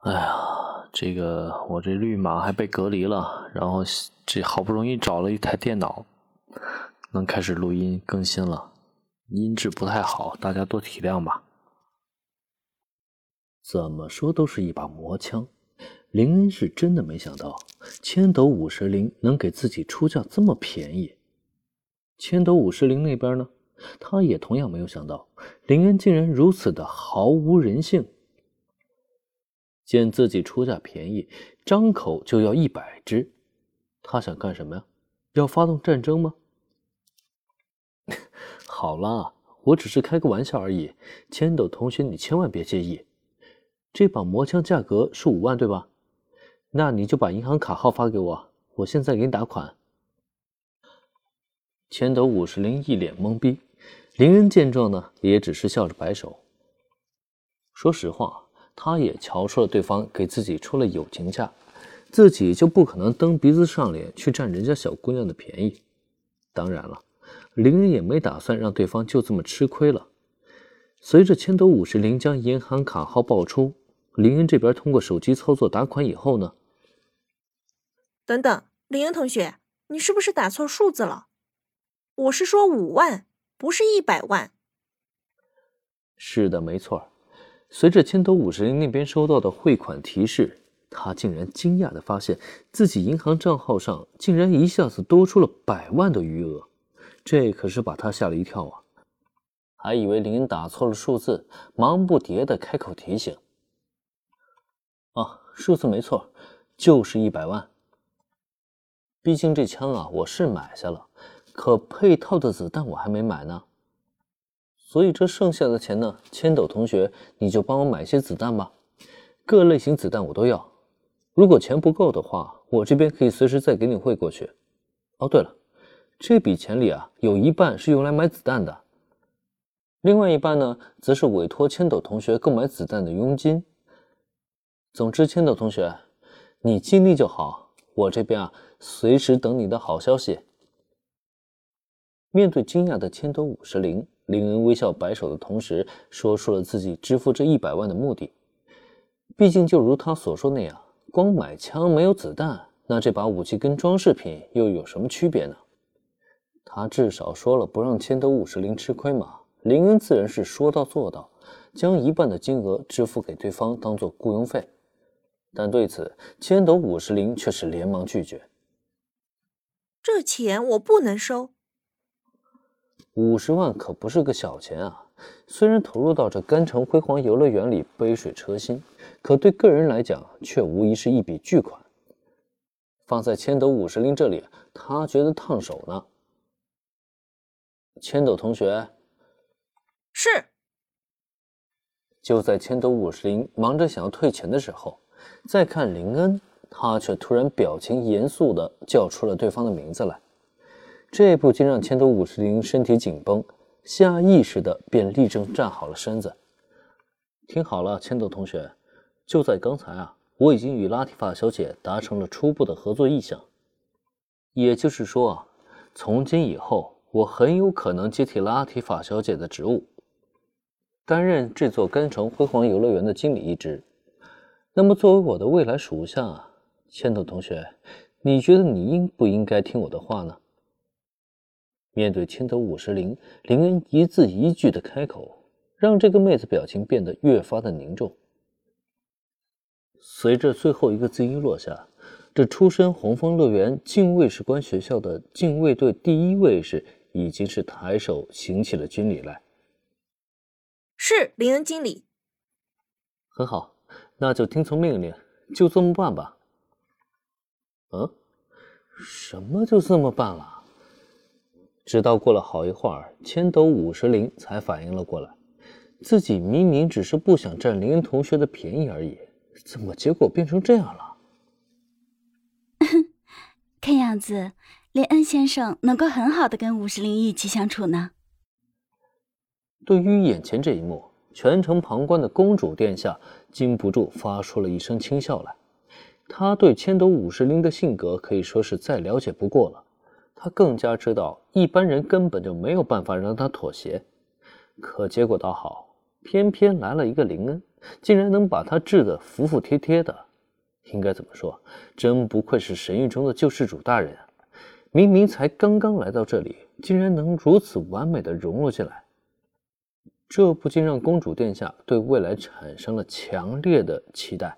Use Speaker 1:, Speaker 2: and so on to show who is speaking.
Speaker 1: 哎呀，这个我这绿码还被隔离了，然后这好不容易找了一台电脑，能开始录音更新了，音质不太好，大家多体谅吧。
Speaker 2: 怎么说都是一把魔枪，林恩是真的没想到千斗五十铃能给自己出价这么便宜。千斗五十铃那边呢，他也同样没有想到林恩竟然如此的毫无人性。见自己出价便宜，张口就要一百只，他想干什么呀？要发动战争吗？好了，我只是开个玩笑而已，千斗同学，你千万别介意。这把魔枪价格是五万，对吧？那你就把银行卡号发给我，我现在给你打款。千斗五十铃一脸懵逼，林恩见状呢，也只是笑着摆手。说实话。他也瞧出了对方给自己出了友情价，自己就不可能蹬鼻子上脸去占人家小姑娘的便宜。当然了，林恩也没打算让对方就这么吃亏了。随着千斗五十铃将银行卡号报出，林恩这边通过手机操作打款以后呢？
Speaker 3: 等等，林恩同学，你是不是打错数字了？我是说五万，不是一百万。
Speaker 2: 是的，没错。随着千斗五十铃那边收到的汇款提示，他竟然惊讶地发现自己银行账号上竟然一下子多出了百万的余额，这可是把他吓了一跳啊！还以为林打错了数字，忙不迭地开口提醒：“啊，数字没错，就是一百万。毕竟这枪啊，我是买下了，可配套的子弹我还没买呢。”所以这剩下的钱呢，千斗同学，你就帮我买些子弹吧，各类型子弹我都要。如果钱不够的话，我这边可以随时再给你汇过去。哦，对了，这笔钱里啊，有一半是用来买子弹的，另外一半呢，则是委托千斗同学购买子弹的佣金。总之，千斗同学，你尽力就好，我这边啊，随时等你的好消息。面对惊讶的千斗五十铃。林恩微笑摆手的同时，说出了自己支付这一百万的目的。毕竟，就如他所说那样，光买枪没有子弹，那这把武器跟装饰品又有什么区别呢？他至少说了不让千斗五十铃吃亏嘛。林恩自然是说到做到，将一半的金额支付给对方当做雇佣费。但对此，千斗五十铃却是连忙拒绝：“
Speaker 3: 这钱我不能收。”
Speaker 2: 五十万可不是个小钱啊！虽然投入到这甘城辉煌游乐园里杯水车薪，可对个人来讲却无疑是一笔巨款。放在千斗五十铃这里，他觉得烫手呢。千斗同学，
Speaker 3: 是。
Speaker 2: 就在千斗五十铃忙着想要退钱的时候，再看林恩，他却突然表情严肃的叫出了对方的名字来。这不禁让千斗五十铃身体紧绷，下意识的便立正站好了身子。听好了，千斗同学，就在刚才啊，我已经与拉提法小姐达成了初步的合作意向。也就是说啊，从今以后，我很有可能接替拉提法小姐的职务，担任这座甘城辉煌游乐园的经理一职。那么，作为我的未来属下，千斗同学，你觉得你应不应该听我的话呢？面对千头五十铃，林恩一字一句的开口，让这个妹子表情变得越发的凝重。随着最后一个字音落下，这出身红枫乐园禁卫士官学校的禁卫队第一卫士已经是抬手行起了军礼来。
Speaker 3: 是林恩经理。
Speaker 2: 很好，那就听从命令，就这么办吧。嗯，什么就这么办了？直到过了好一会儿，千斗五十铃才反应了过来，自己明明只是不想占林恩同学的便宜而已，怎么结果变成这样了？
Speaker 4: 看样子，林恩先生能够很好的跟五十铃一起相处呢。
Speaker 2: 对于眼前这一幕，全程旁观的公主殿下禁不住发出了一声轻笑来。他对千斗五十铃的性格可以说是再了解不过了。他更加知道，一般人根本就没有办法让他妥协。可结果倒好，偏偏来了一个林恩，竟然能把他治得服服帖帖的。应该怎么说？真不愧是神域中的救世主大人啊！明明才刚刚来到这里，竟然能如此完美的融入进来，这不禁让公主殿下对未来产生了强烈的期待。